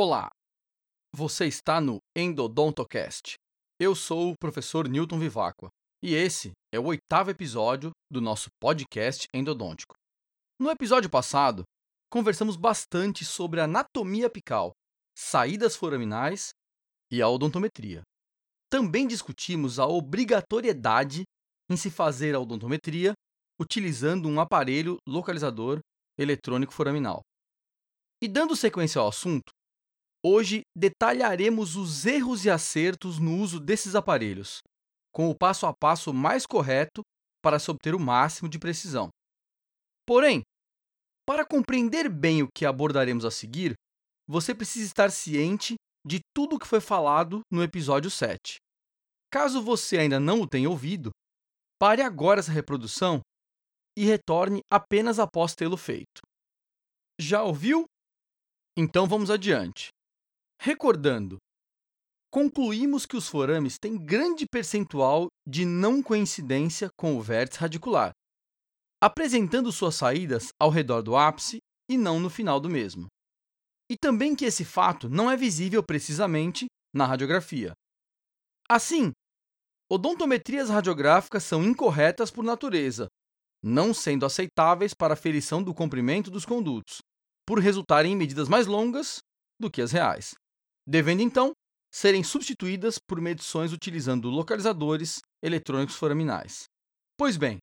Olá, você está no Endodontocast. Eu sou o professor Newton Vivacqua e esse é o oitavo episódio do nosso podcast endodôntico. No episódio passado, conversamos bastante sobre anatomia apical, saídas foraminais e a odontometria. Também discutimos a obrigatoriedade em se fazer a odontometria utilizando um aparelho localizador eletrônico foraminal. E dando sequência ao assunto, hoje detalharemos os erros e acertos no uso desses aparelhos, com o passo a passo mais correto para se obter o máximo de precisão. Porém, para compreender bem o que abordaremos a seguir, você precisa estar ciente de tudo o que foi falado no episódio 7. Caso você ainda não o tenha ouvido, pare agora essa reprodução e retorne apenas após tê-lo feito. Já ouviu? Então vamos adiante. Recordando, concluímos que os forames têm grande percentual de não coincidência com o vértice radicular, apresentando suas saídas ao redor do ápice e não no final do mesmo. E também que esse fato não é visível precisamente na radiografia. Assim, odontometrias radiográficas são incorretas por natureza, não sendo aceitáveis para aferição do comprimento dos condutos, por resultarem em medidas mais longas do que as reais, devendo então serem substituídas por medições utilizando localizadores eletrônicos foraminais. Pois bem,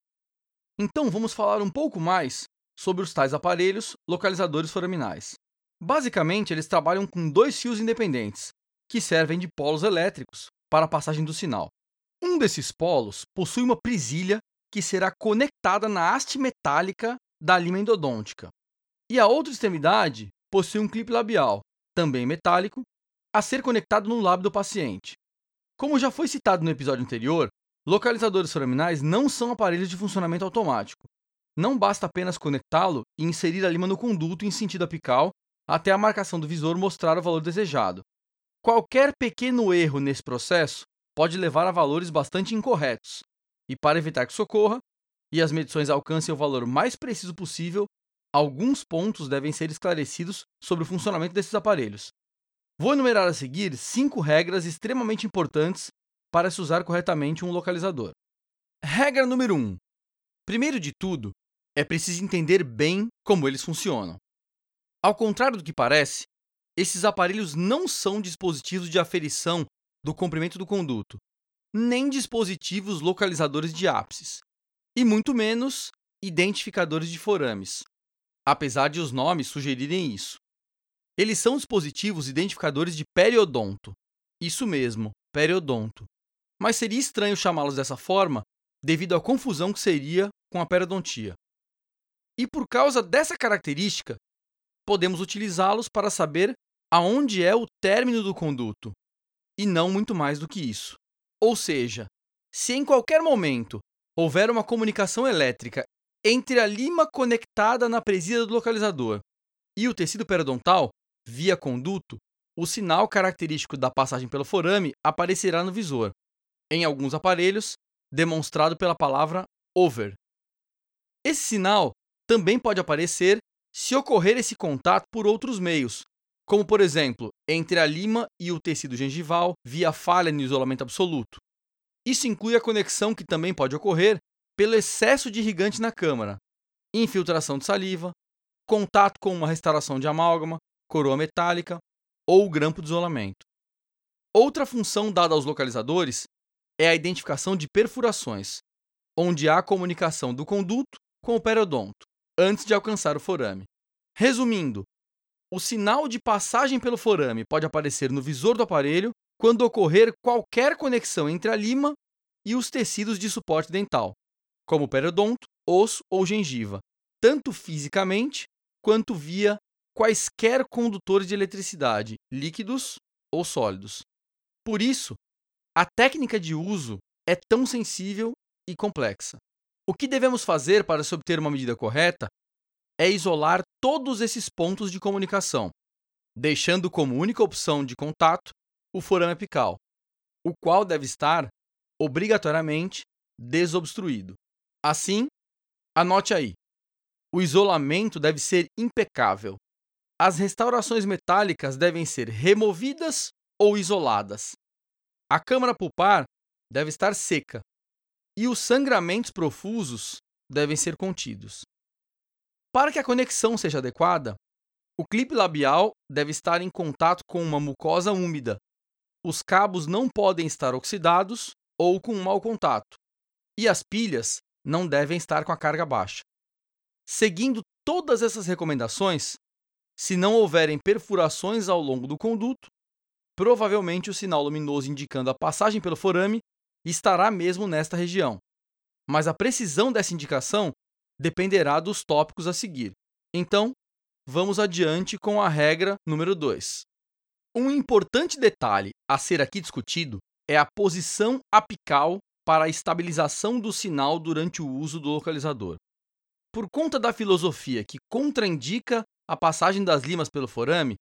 então vamos falar um pouco mais sobre os tais aparelhos localizadores foraminais. Basicamente, eles trabalham com dois fios independentes, que servem de polos elétricos para a passagem do sinal. Um desses polos possui uma prisilha que será conectada na haste metálica da lima endodôntica. E a outra extremidade possui um clipe labial, também metálico, a ser conectado no lábio do paciente. Como já foi citado no episódio anterior, localizadores foraminais não são aparelhos de funcionamento automático. Não basta apenas conectá-lo e inserir a lima no conduto em sentido apical até a marcação do visor mostrar o valor desejado. Qualquer pequeno erro nesse processo pode levar a valores bastante incorretos, e para evitar que isso ocorra e as medições alcancem o valor mais preciso possível, alguns pontos devem ser esclarecidos sobre o funcionamento desses aparelhos. Vou enumerar a seguir cinco regras extremamente importantes para se usar corretamente um localizador. Regra número 1. Um. Primeiro de tudo, é preciso entender bem como eles funcionam. Ao contrário do que parece, esses aparelhos não são dispositivos de aferição do comprimento do conduto, nem dispositivos localizadores de ápices, e muito menos identificadores de forames, apesar de os nomes sugerirem isso. Eles são dispositivos identificadores de periodonto. Isso mesmo, periodonto. Mas seria estranho chamá-los dessa forma devido à confusão que seria com a periodontia. E por causa dessa característica, podemos utilizá-los para saber aonde é o término do conduto, e não muito mais do que isso. Ou seja, se em qualquer momento houver uma comunicação elétrica entre a lima conectada na presida do localizador e o tecido periodontal, via conduto, o sinal característico da passagem pelo forame aparecerá no visor, em alguns aparelhos, demonstrado pela palavra over. Esse sinal também pode aparecer se ocorrer esse contato por outros meios, como por exemplo, entre a lima e o tecido gengival via falha no isolamento absoluto. Isso inclui a conexão que também pode ocorrer pelo excesso de irrigante na câmara, infiltração de saliva, contato com uma restauração de amálgama, coroa metálica ou grampo de isolamento. Outra função dada aos localizadores é a identificação de perfurações, onde há comunicação do conduto com o periodonto, antes de alcançar o forame. Resumindo, o sinal de passagem pelo forame pode aparecer no visor do aparelho quando ocorrer qualquer conexão entre a lima e os tecidos de suporte dental, como periodonto, osso ou gengiva, tanto fisicamente quanto via quaisquer condutores de eletricidade, líquidos ou sólidos. Por isso, a técnica de uso é tão sensível e complexa. O que devemos fazer para se obter uma medida correta é isolar todos esses pontos de comunicação, deixando como única opção de contato o forame apical, o qual deve estar, obrigatoriamente, desobstruído. Assim, anote aí: o isolamento deve ser impecável. As restaurações metálicas devem ser removidas ou isoladas. A câmara pulpar deve estar seca e os sangramentos profusos devem ser contidos. Para que a conexão seja adequada, o clipe labial deve estar em contato com uma mucosa úmida. Os cabos não podem estar oxidados ou com mau contato, e as pilhas não devem estar com a carga baixa. Seguindo todas essas recomendações, se não houverem perfurações ao longo do conduto, provavelmente o sinal luminoso indicando a passagem pelo forame estará mesmo nesta região. Mas a precisão dessa indicação dependerá dos tópicos a seguir. Então, vamos adiante com a regra número 2. Um importante detalhe a ser aqui discutido é a posição apical para a estabilização do sinal durante o uso do localizador. Por conta da filosofia que contraindica a passagem das limas pelo forame,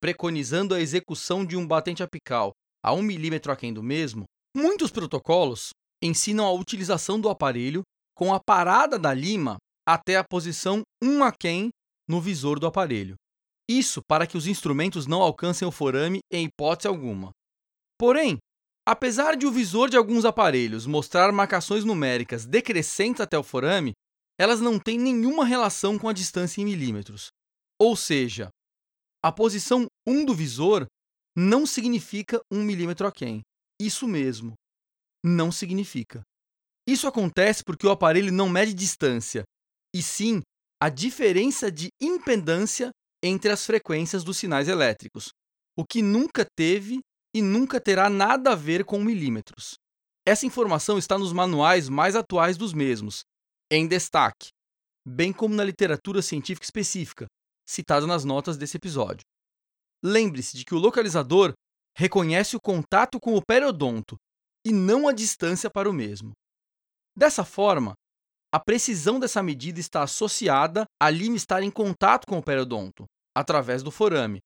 preconizando a execução de um batente apical a 1 milímetro aquém do mesmo, muitos protocolos ensinam a utilização do aparelho com a parada da lima até a posição 1 aquém no visor do aparelho. Isso para que os instrumentos não alcancem o forame em hipótese alguma. Porém, apesar de o visor de alguns aparelhos mostrar marcações numéricas decrescentes até o forame, elas não têm nenhuma relação com a distância em milímetros. Ou seja, a posição 1 do visor não significa 1 milímetro aquém. Isso mesmo, não significa. Isso acontece porque o aparelho não mede distância, e sim a diferença de impedância entre as frequências dos sinais elétricos, o que nunca teve e nunca terá nada a ver com milímetros. Essa informação está nos manuais mais atuais dos mesmos, em destaque, bem como na literatura científica específica, citada nas notas desse episódio. Lembre-se de que o localizador reconhece o contato com o periodonto e não a distância para o mesmo. Dessa forma, a precisão dessa medida está associada a lima estar em contato com o periodonto, através do forame,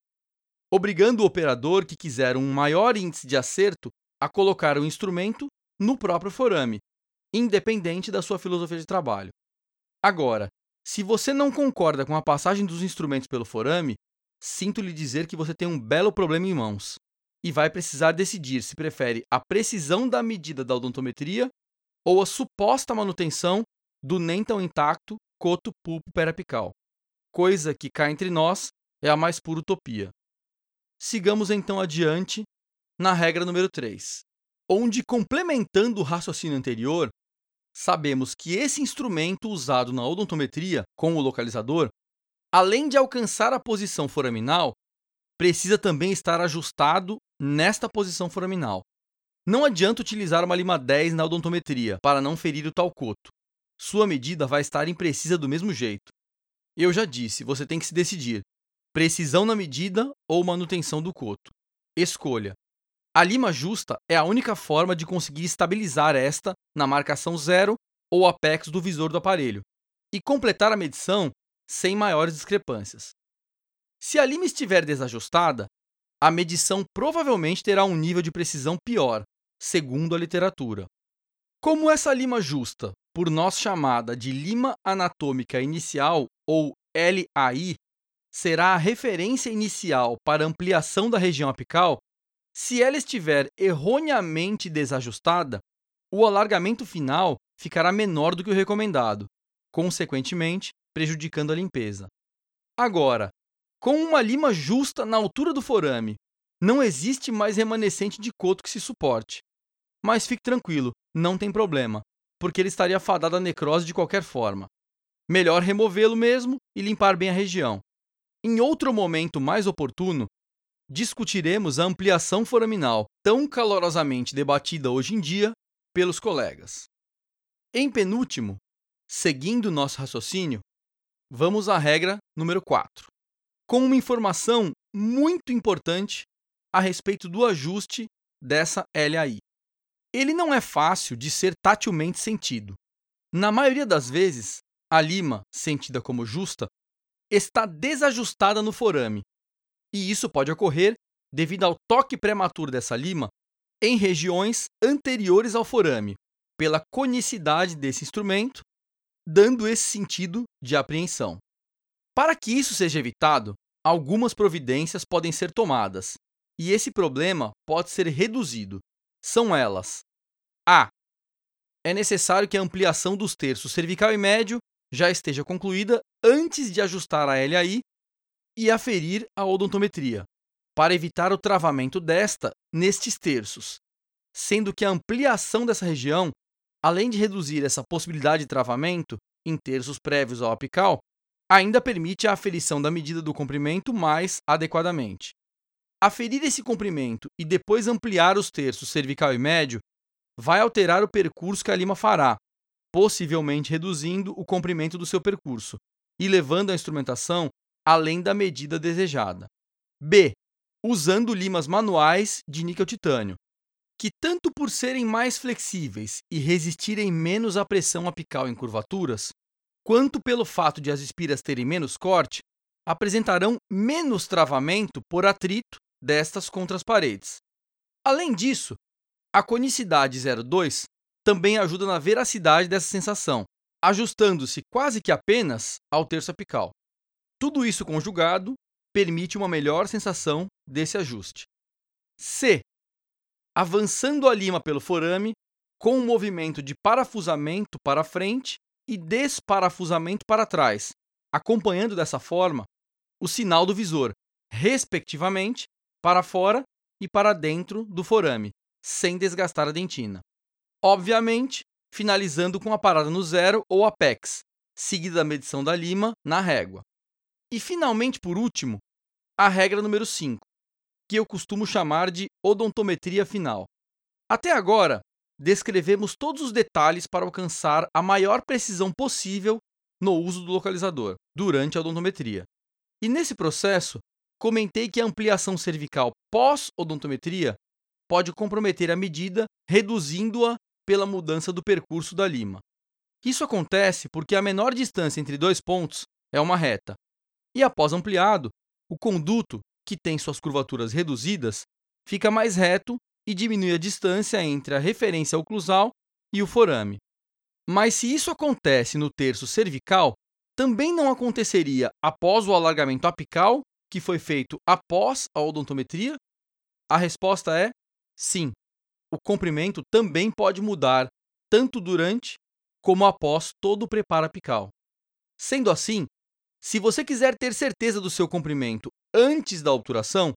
obrigando o operador que quiser um maior índice de acerto a colocar o instrumento no próprio forame, independente da sua filosofia de trabalho. Agora, se você não concorda com a passagem dos instrumentos pelo forame, sinto lhe dizer que você tem um belo problema em mãos e vai precisar decidir se prefere a precisão da medida da odontometria ou a suposta manutenção do nem tão intacto coto pulpo perapical, coisa que cá entre nós é a mais pura utopia. Sigamos então adiante na regra número 3, onde, complementando o raciocínio anterior, sabemos que esse instrumento usado na odontometria com o localizador, além de alcançar a posição foraminal, precisa também estar ajustado nesta posição foraminal. Não adianta utilizar uma lima 10 na odontometria para não ferir o tal coto. Sua medida vai estar imprecisa do mesmo jeito. Eu já disse, você tem que se decidir: precisão na medida ou manutenção do coto. Escolha. A lima justa é a única forma de conseguir estabilizar esta na marcação zero ou apex do visor do aparelho e completar a medição sem maiores discrepâncias. Se a lima estiver desajustada, a medição provavelmente terá um nível de precisão pior, segundo a literatura. Como essa lima justa, por nós chamada de lima anatômica inicial ou LAI, será a referência inicial para ampliação da região apical, se ela estiver erroneamente desajustada, o alargamento final ficará menor do que o recomendado, consequentemente prejudicando a limpeza. Agora, com uma lima justa na altura do forame, não existe mais remanescente de coto que se suporte. Mas fique tranquilo, não tem problema, porque ele estaria fadado à necrose de qualquer forma. Melhor removê-lo mesmo e limpar bem a região. Em outro momento mais oportuno, discutiremos a ampliação foraminal, tão calorosamente debatida hoje em dia pelos colegas. Em penúltimo, seguindo nosso raciocínio, vamos à regra número 4 com uma informação muito importante a respeito do ajuste dessa LAI. Ele não é fácil de ser tatilmente sentido. Na maioria das vezes, a lima, sentida como justa, está desajustada no forame, e isso pode ocorrer devido ao toque prematuro dessa lima em regiões anteriores ao forame, pela conicidade desse instrumento, dando esse sentido de apreensão. Para que isso seja evitado, algumas providências podem ser tomadas, e esse problema pode ser reduzido. São elas: A. É necessário que a ampliação dos terços cervical e médio já esteja concluída antes de ajustar a LAI e aferir a odontometria, para evitar o travamento desta nestes terços, sendo que a ampliação dessa região, além de reduzir essa possibilidade de travamento em terços prévios ao apical, ainda permite a aferição da medida do comprimento mais adequadamente. Aferir esse comprimento e depois ampliar os terços cervical e médio vai alterar o percurso que a lima fará, possivelmente reduzindo o comprimento do seu percurso e levando a instrumentação além da medida desejada. B. Usando limas manuais de níquel-titânio, que tanto por serem mais flexíveis e resistirem menos à pressão apical em curvaturas, quanto pelo fato de as espiras terem menos corte, apresentarão menos travamento por atrito destas contra as paredes. Além disso, a conicidade 0,2 também ajuda na veracidade dessa sensação, ajustando-se quase que apenas ao terço apical. Tudo isso conjugado permite uma melhor sensação desse ajuste. C. Avançando a lima pelo forame com um movimento de parafusamento para frente e desparafusamento para trás, acompanhando dessa forma o sinal do visor, respectivamente, para fora e para dentro do forame, sem desgastar a dentina. Obviamente, finalizando com a parada no zero ou apex, seguida da medição da lima na régua. E finalmente, por último, a regra número 5, que eu costumo chamar de odontometria final. Até agora, descrevemos todos os detalhes para alcançar a maior precisão possível no uso do localizador durante a odontometria. E nesse processo, comentei que a ampliação cervical pós-odontometria pode comprometer a medida, reduzindo-a pela mudança do percurso da lima. Isso acontece porque a menor distância entre dois pontos é uma reta, e após ampliado, o conduto, que tem suas curvaturas reduzidas, fica mais reto e diminui a distância entre a referência oclusal e o forame. Mas se isso acontece no terço cervical, também não aconteceria após o alargamento apical, que foi feito após a odontometria? A resposta é sim. O comprimento também pode mudar tanto durante como após todo o preparo apical. Sendo assim, se você quiser ter certeza do seu comprimento antes da obturação,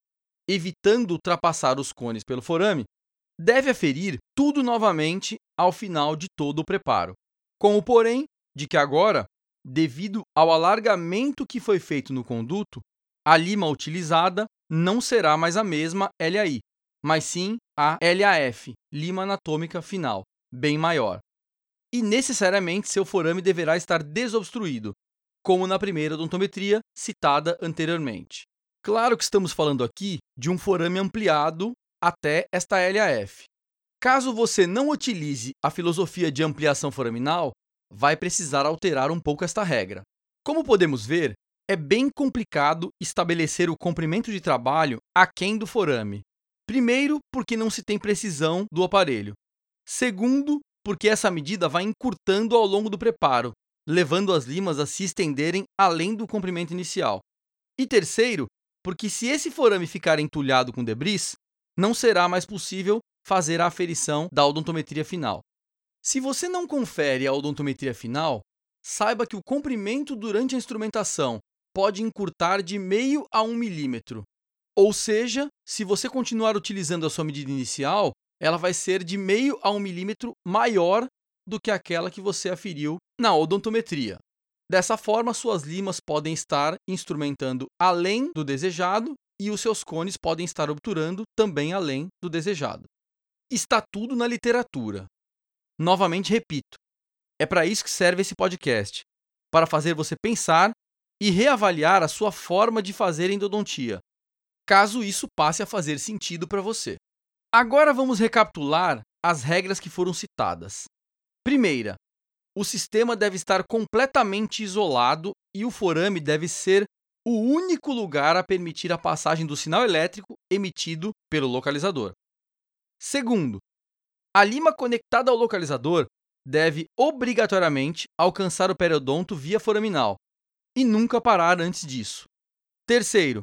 evitando ultrapassar os cones pelo forame, deve aferir tudo novamente ao final de todo o preparo. Com o porém de que agora, devido ao alargamento que foi feito no conduto, a lima utilizada não será mais a mesma LAI, mas sim a LAF, lima anatômica final, bem maior. E necessariamente seu forame deverá estar desobstruído, como na primeira odontometria citada anteriormente. Claro que estamos falando aqui de um forame ampliado até esta LAF. Caso você não utilize a filosofia de ampliação foraminal, vai precisar alterar um pouco esta regra. Como podemos ver, é bem complicado estabelecer o comprimento de trabalho aquém do forame. Primeiro, porque não se tem precisão do aparelho. Segundo, porque essa medida vai encurtando ao longo do preparo, levando as limas a se estenderem além do comprimento inicial. E terceiro, porque se esse forame ficar entulhado com debris, não será mais possível fazer a aferição da odontometria final. Se você não confere a odontometria final, saiba que o comprimento durante a instrumentação pode encurtar de meio a um milímetro. Ou seja, se você continuar utilizando a sua medida inicial, ela vai ser de meio a um milímetro maior do que aquela que você aferiu na odontometria. Dessa forma, suas limas podem estar instrumentando além do desejado e os seus cones podem estar obturando também além do desejado. Está tudo na literatura. Novamente repito, é para isso que serve esse podcast para fazer você pensar e reavaliar a sua forma de fazer endodontia, caso isso passe a fazer sentido para você. Agora vamos recapitular as regras que foram citadas. Primeira, o sistema deve estar completamente isolado e o forame deve ser o único lugar a permitir a passagem do sinal elétrico emitido pelo localizador. Segundo, a lima conectada ao localizador deve obrigatoriamente alcançar o periodonto via foraminal e nunca parar antes disso. Terceiro,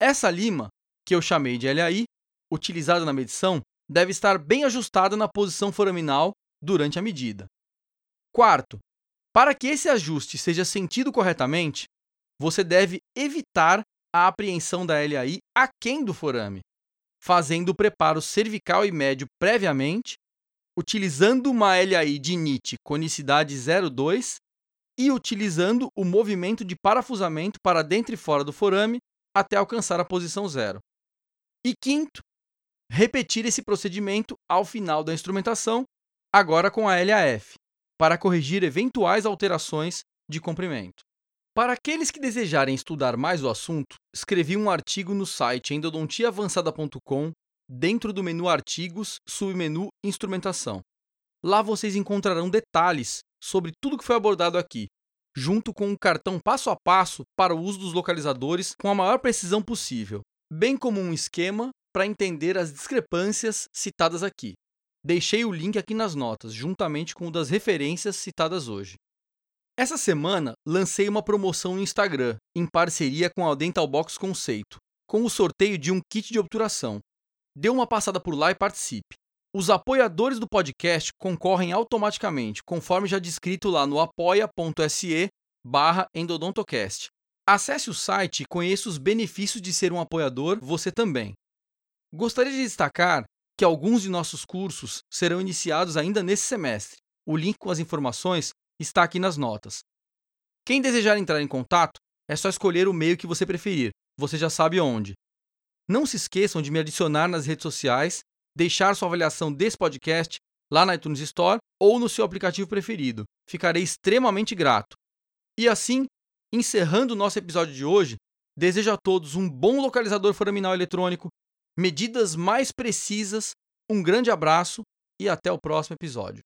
essa lima, que eu chamei de LAI, utilizada na medição, deve estar bem ajustada na posição foraminal durante a medida. Quarto, para que esse ajuste seja sentido corretamente, você deve evitar a apreensão da LAI aquém do forame, fazendo o preparo cervical e médio previamente, utilizando uma LAI de NIT conicidade 0,2 e utilizando o movimento de parafusamento para dentro e fora do forame até alcançar a posição zero. E quinto, repetir esse procedimento ao final da instrumentação, agora com a LAF, para corrigir eventuais alterações de comprimento. Para aqueles que desejarem estudar mais o assunto, escrevi um artigo no site endodontiaavançada.com, dentro do menu Artigos, submenu Instrumentação. Lá vocês encontrarão detalhes sobre tudo que foi abordado aqui, junto com um cartão passo a passo para o uso dos localizadores com a maior precisão possível, bem como um esquema para entender as discrepâncias citadas aqui. Deixei o link aqui nas notas, juntamente com o das referências citadas hoje. Essa semana lancei uma promoção no Instagram, em parceria com a Dental Box Conceito, com o sorteio de um kit de obturação. Dê uma passada por lá e participe. Os apoiadores do podcast concorrem automaticamente, conforme já descrito lá no apoia.se barra endodontocast. Acesse o site e conheça os benefícios de ser um apoiador você também. Gostaria de destacar que alguns de nossos cursos serão iniciados ainda nesse semestre. O link com as informações está aqui nas notas. Quem desejar entrar em contato, é só escolher o meio que você preferir, você já sabe onde. Não se esqueçam de me adicionar nas redes sociais, deixar sua avaliação desse podcast lá na iTunes Store ou no seu aplicativo preferido. Ficarei extremamente grato. E assim, encerrando o nosso episódio de hoje, desejo a todos um bom localizador foraminal eletrônico, medidas mais precisas, um grande abraço e até o próximo episódio.